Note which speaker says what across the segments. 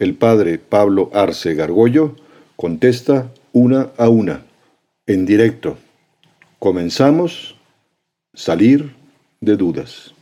Speaker 1: El padre Pablo Arce Gargollo contesta una a una, en directo. Comenzamos, salir de dudas.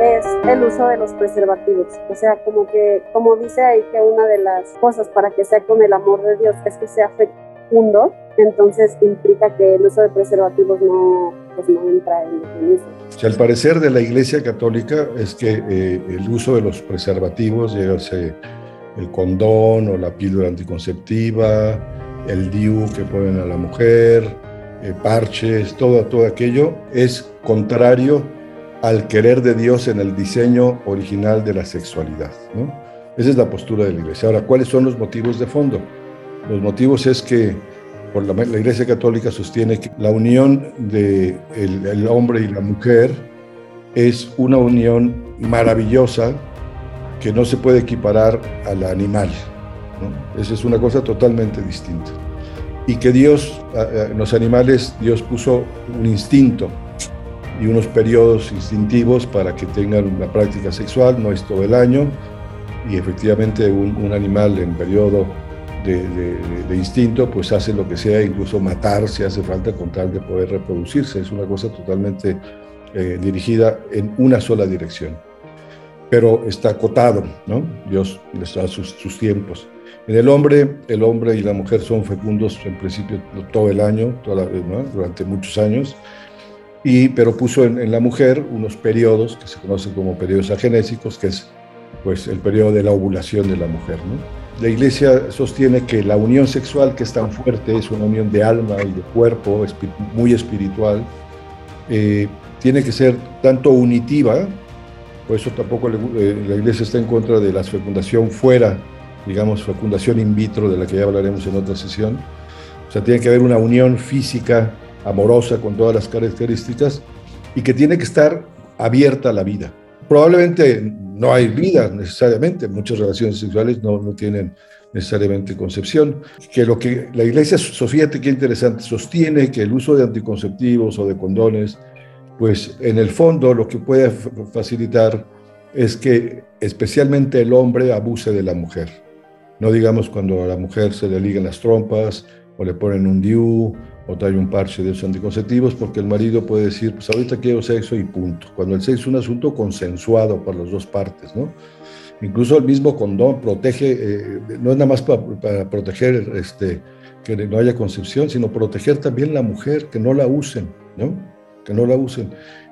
Speaker 2: Es el uso de los preservativos. O sea, como que, como dice ahí que una de las cosas para que sea con el amor de Dios es que sea fecundo, entonces implica que el uso de preservativos no, pues no entra en el.
Speaker 1: Si al parecer de la Iglesia Católica es que eh, el uso de los preservativos, llegase el condón o la píldora anticonceptiva, el DIU que ponen a la mujer, eh, parches, todo, todo aquello, es contrario al querer de Dios en el diseño original de la sexualidad. ¿no? Esa es la postura de la Iglesia. Ahora, ¿cuáles son los motivos de fondo? Los motivos es que por la, Iglesia Católica sostiene que la unión de el, hombre y la mujer es una unión maravillosa que no se puede equiparar a la animal. Esa es una cosa totalmente distinta. Y que Dios, en los animales, Dios puso un instinto y unos periodos instintivos para que tengan una práctica sexual, no es todo el año, y efectivamente un, un animal en periodo de, instinto, pues hace lo que sea, incluso matar si hace falta con tal de poder reproducirse. Es una cosa totalmente eh, dirigida en una sola dirección. Pero está acotado, ¿no? Dios les da sus, tiempos. En el hombre, el hombre y la mujer son fecundos en principio todo el año, durante muchos años, y, pero puso en, en, la mujer unos periodos que se conocen como periodos agenésicos, que es pues, el periodo de la ovulación de la mujer. ¿no? La Iglesia sostiene que la unión sexual que es tan fuerte es una unión de alma y de cuerpo, muy espiritual, eh, tiene que ser tanto unitiva, por eso tampoco eh, la Iglesia está en contra de la fecundación fuera, digamos, fecundación in vitro, de la que ya hablaremos en otra sesión. O sea, tiene que haber una unión física, amorosa, con todas las características, y que tiene que estar abierta a la vida. Probablemente no hay vida necesariamente, muchas relaciones sexuales no, no tienen necesariamente concepción, que lo que la iglesia, Sofía, qué interesante, sostiene que el uso de anticonceptivos o de condones, pues en el fondo lo que puede facilitar es que especialmente el hombre abuse de la mujer. No digamos cuando a la mujer se le ligan las trompas o le ponen un DIU o trae un parche de esos anticonceptivos, porque el marido puede decir, pues ahorita quiero sexo y punto. Cuando el sexo es un asunto consensuado por las dos partes, ¿no? Incluso el mismo condón protege, eh, no es nada más para, proteger este, que no haya concepción, sino proteger también la mujer, que no la usen, ¿no? Que no la usen.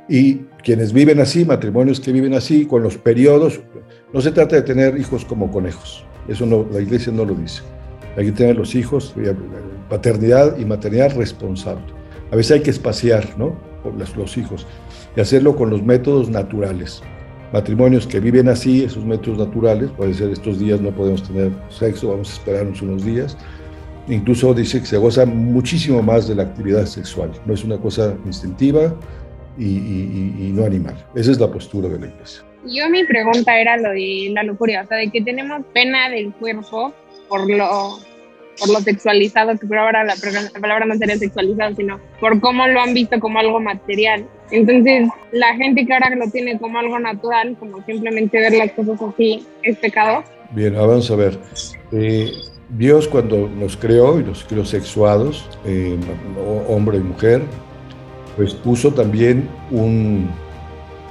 Speaker 1: Y quienes viven así, matrimonios que viven así, con los periodos, no se trata de tener hijos como conejos. Eso no, la iglesia no lo dice. Hay que tener los hijos, eh, paternidad y maternidad responsable. A veces hay que espaciar, ¿no? Los, los hijos y hacerlo con los métodos naturales. Matrimonios que viven así, esos métodos naturales, puede ser estos días no podemos tener sexo, vamos a esperarnos unos días. Incluso dice que se goza muchísimo más de la actividad sexual, no es una cosa instintiva y, y no animal. Esa es la postura de la iglesia.
Speaker 3: Yo mi pregunta era lo de la lujuria, o sea, de que tenemos pena del cuerpo por lo, por lo sexualizado, que por ahora la, palabra no sería sexualizado, sino por cómo lo han visto como algo material. Entonces, la gente que ahora lo tiene como algo natural, como simplemente ver las cosas así, es pecado.
Speaker 1: Bien, vamos a ver. Eh, Dios cuando nos creó y nos creó sexuados, eh, hombre y mujer, pues puso también un,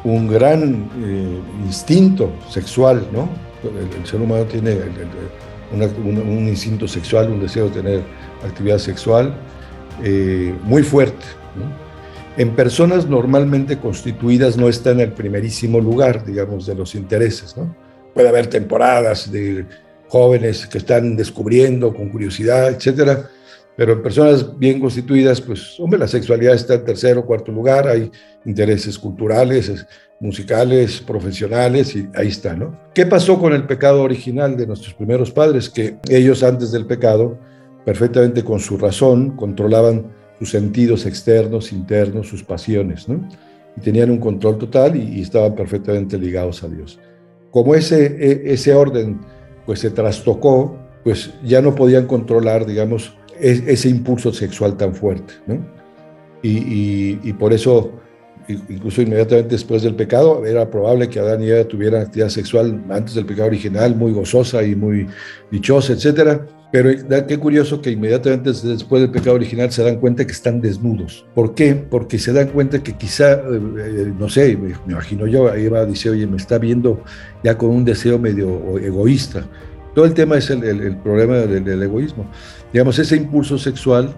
Speaker 1: un gran eh, instinto sexual, ¿no? El, ser humano tiene un, instinto sexual, un deseo de tener actividad sexual eh, muy fuerte. En personas normalmente constituidas no está en el primerísimo lugar, digamos, de los intereses. Puede haber temporadas de jóvenes que están descubriendo con curiosidad, etcétera, pero en personas bien constituidas, pues, hombre, la sexualidad está en tercer o cuarto lugar, hay intereses culturales, musicales, profesionales, y ahí está, ¿no? ¿Qué pasó con el pecado original de nuestros primeros padres? Que ellos antes del pecado, perfectamente con su razón, controlaban sus sentidos externos, internos, sus pasiones, ¿no? Y tenían un control total y, estaban perfectamente ligados a Dios. Como ese, e, ese orden pues se trastocó, pues ya no podían controlar, digamos, ese impulso sexual tan fuerte, ¿no? Y por eso incluso inmediatamente después del pecado, era probable que Adán y Eva tuvieran actividad sexual antes del pecado original, muy gozosa y muy dichosa, etc. Pero qué curioso que inmediatamente después del pecado original se dan cuenta que están desnudos. ¿Por qué? Porque se dan cuenta que quizá, eh, eh, no sé, me, imagino yo, Eva dice, oye, me está viendo ya con un deseo medio egoísta. Todo el tema es el, problema del egoísmo. Digamos, ese impulso sexual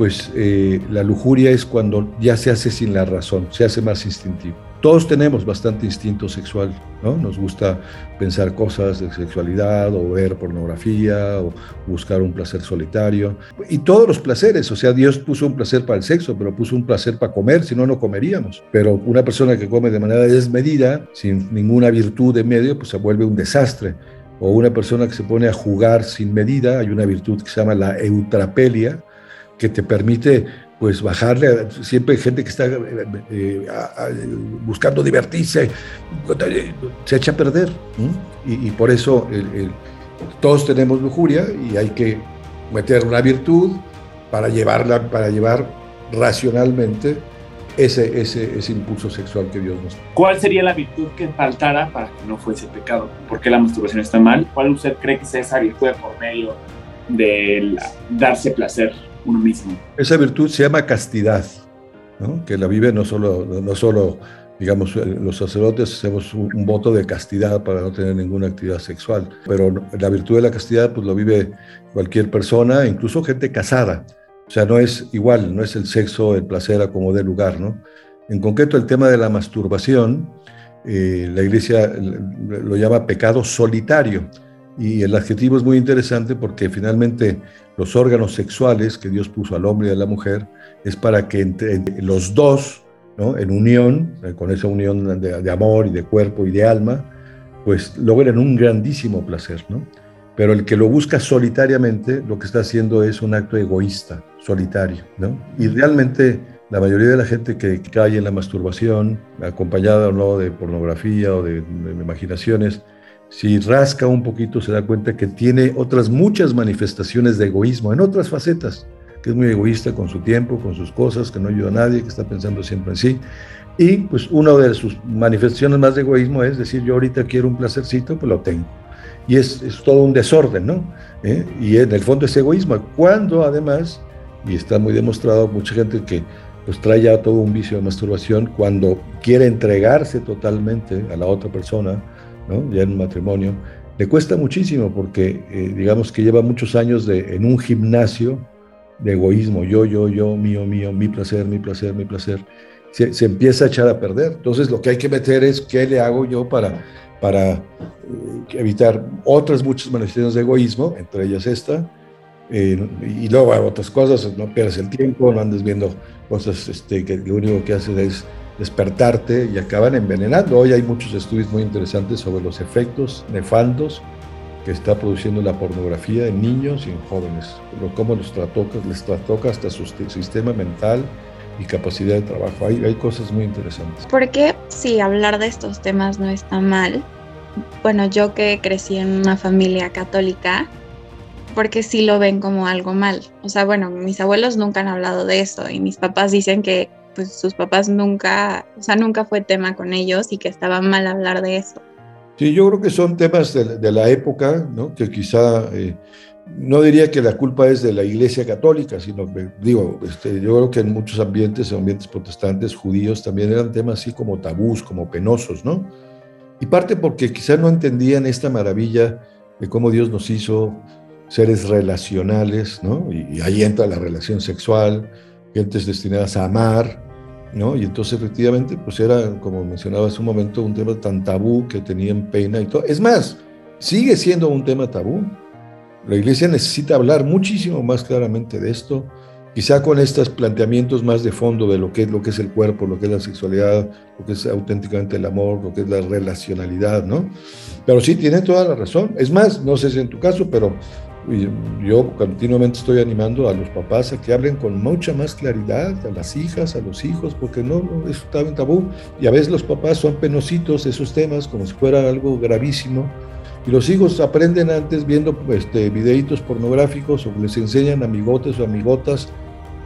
Speaker 1: pues eh, la lujuria es cuando ya se hace sin la razón, se hace más instintivo. Todos tenemos bastante instinto sexual, ¿no? Nos gusta pensar cosas de sexualidad o ver pornografía o buscar un placer solitario. Y todos los placeres, o sea, Dios puso un placer para el sexo, pero puso un placer para comer, si no, no comeríamos. Pero una persona que come de manera desmedida, sin ninguna virtud de medio, pues se vuelve un desastre. O una persona que se pone a jugar sin medida, hay una virtud que se llama la eutrapelia, que te permite pues bajarle, siempre hay gente que está eh, eh, buscando divertirse, se echa a perder. Y, por eso todos tenemos lujuria y hay que meter una virtud para, llevarla, para llevar racionalmente ese, ese, ese impulso sexual que Dios nos da.
Speaker 4: ¿Cuál sería la virtud que faltara para que no fuese pecado? ¿Por qué la masturbación está mal? ¿Cuál usted cree que sea esa virtud por medio de darse placer?
Speaker 1: Esa virtud se llama castidad, que la vive no solo, no solo, digamos, los sacerdotes hacemos un, voto de castidad para no tener ninguna actividad sexual, pero la virtud de la castidad pues lo vive cualquier persona, incluso gente casada. O sea, no es igual, no es el sexo, el placer a como dé lugar, ¿no? En concreto, el tema de la masturbación, eh, la iglesia lo llama pecado solitario. Y el adjetivo es muy interesante porque finalmente los órganos sexuales que Dios puso al hombre y a la mujer es para que entre los dos, en unión, con esa unión de, amor y de cuerpo y de alma, pues logren un grandísimo placer. Pero el que lo busca solitariamente, lo que está haciendo es un acto egoísta, solitario. Y realmente la mayoría de la gente que cae en la masturbación, acompañada o no de pornografía o de imaginaciones, si rasca un poquito se da cuenta que tiene otras muchas manifestaciones de egoísmo en otras facetas, que es muy egoísta con su tiempo, con sus cosas, que no ayuda a nadie, que está pensando siempre en sí. Y pues una de sus manifestaciones más de egoísmo es decir, yo ahorita quiero un placercito, pues lo tengo. Y es, es todo un desorden, ¿no? ¿Eh? Y en el fondo es egoísmo. Cuando además, y está muy demostrado, mucha gente que pues trae ya todo un vicio de masturbación, cuando quiere entregarse totalmente a la otra persona, ya en un matrimonio, le cuesta muchísimo porque eh, digamos que lleva muchos años de, en un gimnasio de egoísmo, yo, yo, yo, mío, mío, mi placer, mi placer, mi placer, se, empieza a echar a perder. Entonces lo que hay que meter es qué le hago yo para, para eh, evitar otras muchas manifestaciones de egoísmo, entre ellas esta, eh, y luego otras cosas, no pierdes el tiempo, no andes viendo cosas este, que lo único que haces es despertarte y acaban envenenando. Hoy hay muchos estudios muy interesantes sobre los efectos nefaldos que está produciendo la pornografía en niños y en jóvenes, cómo los trastoca, les trastoca hasta su sistema mental y capacidad de trabajo. Hay, hay cosas muy interesantes.
Speaker 5: Porque si hablar de estos temas no está mal, bueno, yo que crecí en una familia católica, porque sí lo ven como algo mal. O sea, bueno, mis abuelos nunca han hablado de eso y mis papás dicen que pues sus papás nunca, o sea, nunca fue tema con ellos y que estaba mal hablar de eso.
Speaker 1: Sí, yo creo que son temas de, la época, ¿no? Que quizá, eh, no diría que la culpa es de la Iglesia Católica, sino que, digo, este, yo creo que en muchos ambientes, en ambientes protestantes, judíos, también eran temas así como tabús, como penosos, ¿no? Y parte porque quizá no entendían esta maravilla de cómo Dios nos hizo seres relacionales, ¿no? Y, y ahí entra la relación sexual, gentes destinadas a amar, ¿no? Y entonces efectivamente, pues era, como mencionaba hace un momento, un tema tan tabú que tenían pena y todo. Es más, sigue siendo un tema tabú. La iglesia necesita hablar muchísimo más claramente de esto quizá con estos planteamientos más de fondo de lo que es lo que es el cuerpo, lo que es la sexualidad, lo que es auténticamente el amor, lo que es la relacionalidad, ¿no? Pero sí, tiene toda la razón. Es más, no sé si en tu caso, pero yo continuamente estoy animando a los papás a que hablen con mucha más claridad a las hijas, a los hijos, porque no, no eso está en tabú. Y a veces los papás son penositos esos temas, como si fuera algo gravísimo. Y los hijos aprenden antes viendo este, videitos pornográficos o les enseñan amigotes o amigotas,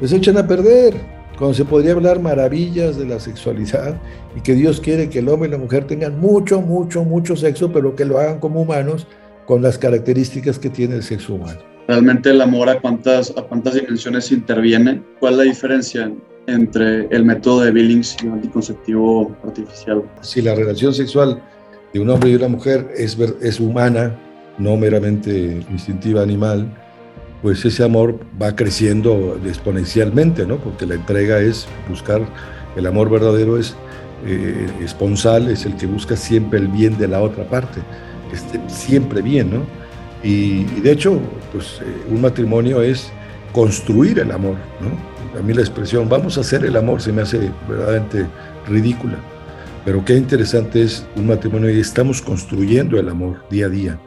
Speaker 1: les echan a perder. Cuando se podría hablar maravillas de la sexualidad y que Dios quiere que el hombre y la mujer tengan mucho, mucho, mucho sexo, pero que lo hagan como humanos con las características que tiene el sexo humano.
Speaker 6: Realmente el amor a cuántas, a cuántas dimensiones interviene. ¿Cuál es la diferencia entre el método de Billings y el anticonceptivo artificial?
Speaker 1: Si la relación sexual de un hombre y una mujer es, es humana, no meramente instintiva animal, pues ese amor va creciendo exponencialmente, ¿no? Porque la entrega es buscar, el amor verdadero es eh, esponsal, es el que busca siempre el bien de la otra parte esté siempre bien, ¿no? Y, de hecho, pues eh, un matrimonio es construir el amor, ¿no? A mí la expresión, vamos a hacer el amor, se me hace verdaderamente ridícula. Pero qué interesante es un matrimonio y estamos construyendo el amor día a día,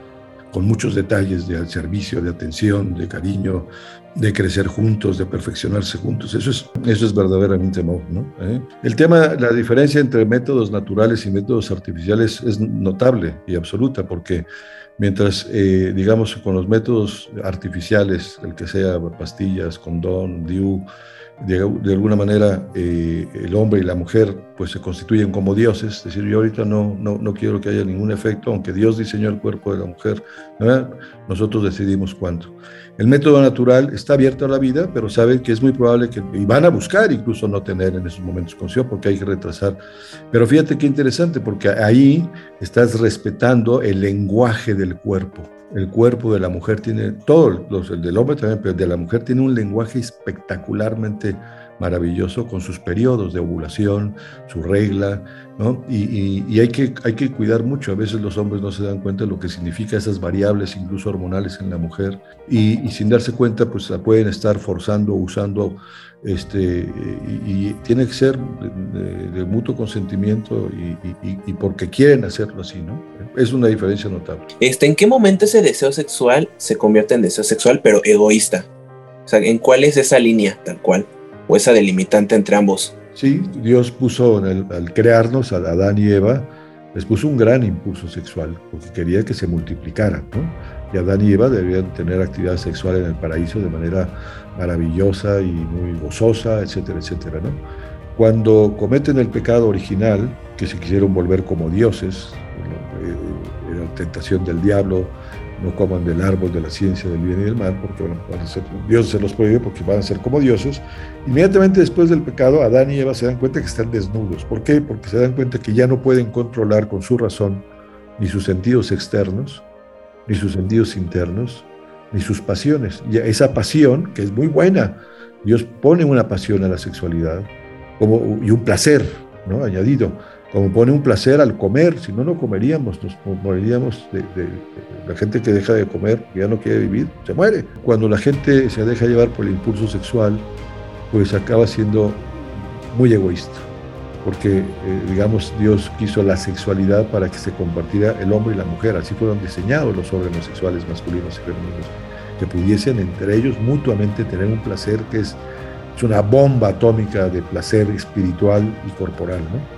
Speaker 1: con muchos detalles de servicio, de atención, de cariño, de crecer juntos, de perfeccionarse juntos. Eso es, eso es verdaderamente amor. ¿no? ¿Eh? El tema, la diferencia entre métodos naturales y métodos artificiales es notable y absoluta, porque mientras, eh, digamos, con los métodos artificiales, el que sea pastillas, condón, DIU, de, alguna manera eh, el hombre y la mujer pues se constituyen como dioses, es decir, yo ahorita no, no, no, quiero que haya ningún efecto, aunque Dios diseñó el cuerpo de la mujer, nosotros decidimos cuánto. El método natural está abierto a la vida, pero saben que es muy probable que, y van a buscar incluso no tener en esos momentos consigo porque hay que retrasar. Pero fíjate qué interesante, porque ahí estás respetando el lenguaje del cuerpo. El cuerpo de la mujer tiene, todo, los, el del hombre también, pero de la mujer tiene un lenguaje espectacularmente maravilloso con sus periodos de ovulación, su regla, ¿no? Y, hay, que, hay que cuidar mucho. A veces los hombres no se dan cuenta de lo que significa esas variables, incluso hormonales en la mujer, y, sin darse cuenta, pues la pueden estar forzando, usando, este, y, tiene que ser de, mutuo consentimiento y, porque quieren hacerlo así, ¿no? Es una diferencia notable.
Speaker 7: Este, ¿En qué momento ese deseo sexual se convierte en deseo sexual, pero egoísta? O sea, ¿en cuál es esa línea, tal cual? ¿O esa delimitante entre ambos?
Speaker 1: Sí, Dios puso al crearnos, a Adán y Eva, les puso un gran impulso sexual, porque quería que se multiplicaran, ¿no? Y Adán y Eva debían tener actividad sexual en el paraíso de manera maravillosa y muy gozosa, etcétera, etcétera, ¿no? Cuando cometen el pecado original, que se quisieron volver como dioses, era tentación del diablo, no coman del árbol de la ciencia del bien y del mal, porque van a ser, Dios se los prohíbe porque van a ser como dioses. Inmediatamente después del pecado, Adán y Eva se dan cuenta que están desnudos. ¿Por qué? Porque se dan cuenta que ya no pueden controlar con su razón ni sus sentidos externos, ni sus sentidos internos, ni sus pasiones. Y esa pasión, que es muy buena, Dios pone una pasión a la sexualidad como, y un placer ¿no? añadido como pone un placer al comer, si no, no comeríamos, nos moriríamos de, la gente que deja de comer, ya no quiere vivir, se muere. Cuando la gente se deja llevar por el impulso sexual, pues acaba siendo muy egoísta, porque, eh, digamos, Dios quiso la sexualidad para que se compartiera el hombre y la mujer, así fueron diseñados los órganos sexuales masculinos y femeninos, que pudiesen entre ellos mutuamente tener un placer que es, es una bomba atómica de placer espiritual y corporal, ¿no?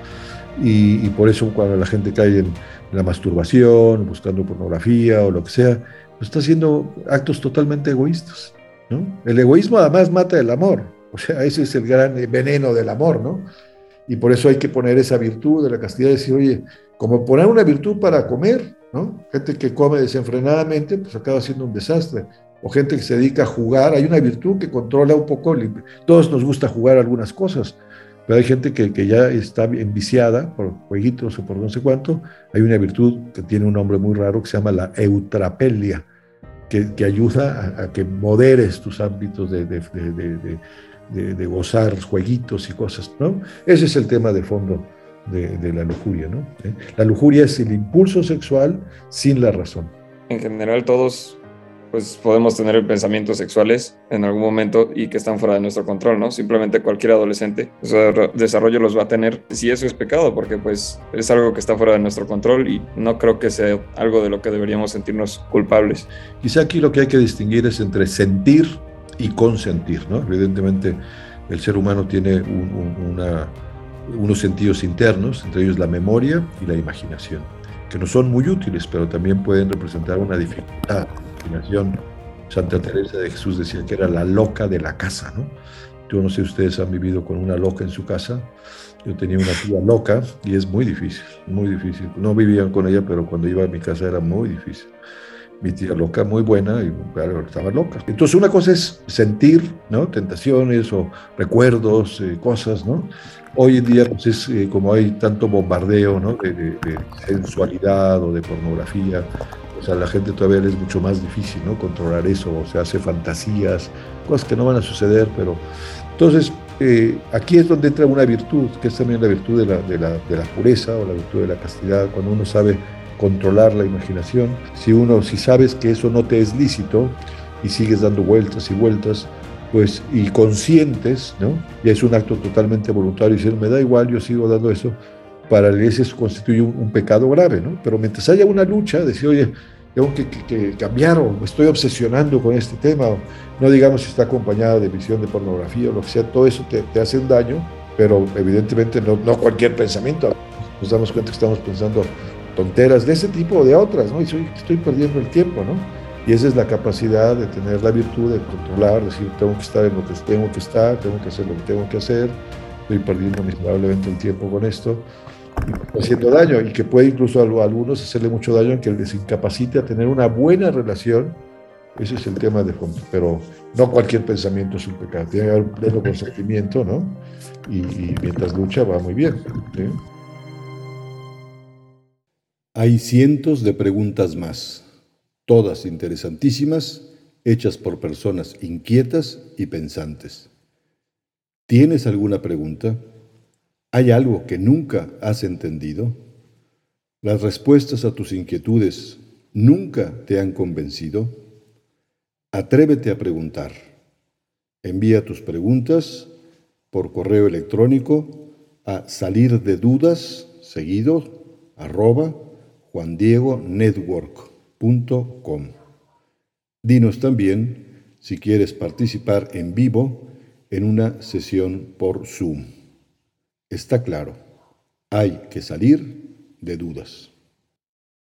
Speaker 1: Y, por eso cuando la gente cae en, la masturbación, buscando pornografía o lo que sea, pues está haciendo actos totalmente egoístas. ¿no? El egoísmo además mata el amor, o sea, ese es el gran veneno del amor, ¿no? Y por eso hay que poner esa virtud de la castidad, decir, oye, como poner una virtud para comer, ¿no? Gente que come desenfrenadamente, pues acaba siendo un desastre. O gente que se dedica a jugar, hay una virtud que controla un poco, todos nos gusta jugar algunas cosas, pero hay gente que, que, ya está enviciada por jueguitos o por no sé cuánto. Hay una virtud que tiene un nombre muy raro que se llama la eutrapelia, que, que ayuda a, que moderes tus ámbitos de, de, de, de, gozar jueguitos y cosas. ¿no? Ese es el tema de fondo de, la lujuria. ¿no? ¿Eh? La lujuria es el impulso sexual sin la razón.
Speaker 8: En general todos pues podemos tener pensamientos sexuales en algún momento y que están fuera de nuestro control, ¿no? Simplemente cualquier adolescente, su desarrollo los va a tener si eso es pecado, porque pues es algo que está fuera de nuestro control y no creo que sea algo de lo que deberíamos sentirnos culpables.
Speaker 1: Quizá aquí lo que hay que distinguir es entre sentir y consentir, ¿no? Evidentemente el ser humano tiene unos sentidos internos, entre ellos la memoria y la imaginación, que no son muy útiles, pero también pueden representar una dificultad Santa Teresa de Jesús decía que era la loca de la casa, ¿no? Yo no sé si ustedes han vivido con una loca en su casa. Yo tenía una tía loca y es muy difícil, muy difícil. No vivían con ella, pero cuando iba a mi casa era muy difícil. Mi tía loca, muy buena, y claro, estaba loca. Entonces una cosa es sentir, ¿no? Tentaciones o recuerdos, eh, cosas, ¿no? Hoy en día, pues es eh, como hay tanto bombardeo, ¿no? De, sensualidad o de pornografía, o sea, a la gente todavía es mucho más difícil, ¿no? Controlar eso, o sea, hace fantasías, cosas que no van a suceder, pero... Entonces, eh, aquí es donde entra una virtud, que es también la virtud de la, de, la, de la, pureza o la virtud de la castidad, cuando uno sabe controlar la imaginación. Si uno, si sabes que eso no te es lícito y sigues dando vueltas y vueltas, pues, y conscientes, ¿no? Y es un acto totalmente voluntario, y decir, me da igual, yo sigo dando eso, para la iglesia eso constituye un, pecado grave, ¿no? Pero mientras haya una lucha, decir, oye, tengo que, cambiar o estoy obsesionando con este tema, no digamos si está acompañada de visión de pornografía o lo que sea, todo eso te, te hace un daño, pero evidentemente no, no, cualquier pensamiento. Nos damos cuenta que estamos pensando tonteras de ese tipo o de otras, ¿no? Y soy, estoy perdiendo el tiempo, ¿no? Y esa es la capacidad de tener la virtud de controlar, decir, tengo que estar en lo que tengo que estar, tengo que hacer lo que tengo que hacer, estoy perdiendo miserablemente el tiempo con esto haciendo daño y que puede incluso a algunos hacerle mucho daño en que les incapacite a tener una buena relación. Ese es el tema de fondo. Pero no cualquier pensamiento es un pecado. Tiene que haber un pleno consentimiento, ¿no? Y, mientras lucha va muy bien.
Speaker 9: Hay cientos de preguntas más, todas interesantísimas, hechas por personas inquietas y pensantes. ¿Tienes alguna pregunta? ¿Hay algo que nunca has entendido? ¿Las respuestas a tus inquietudes nunca te han convencido? Atrévete a preguntar. Envía tus preguntas por correo electrónico a salir de dudas seguido arroba juandiegonetwork.com. Dinos también si quieres participar en vivo en una sesión por Zoom. Está claro, hay que salir de dudas.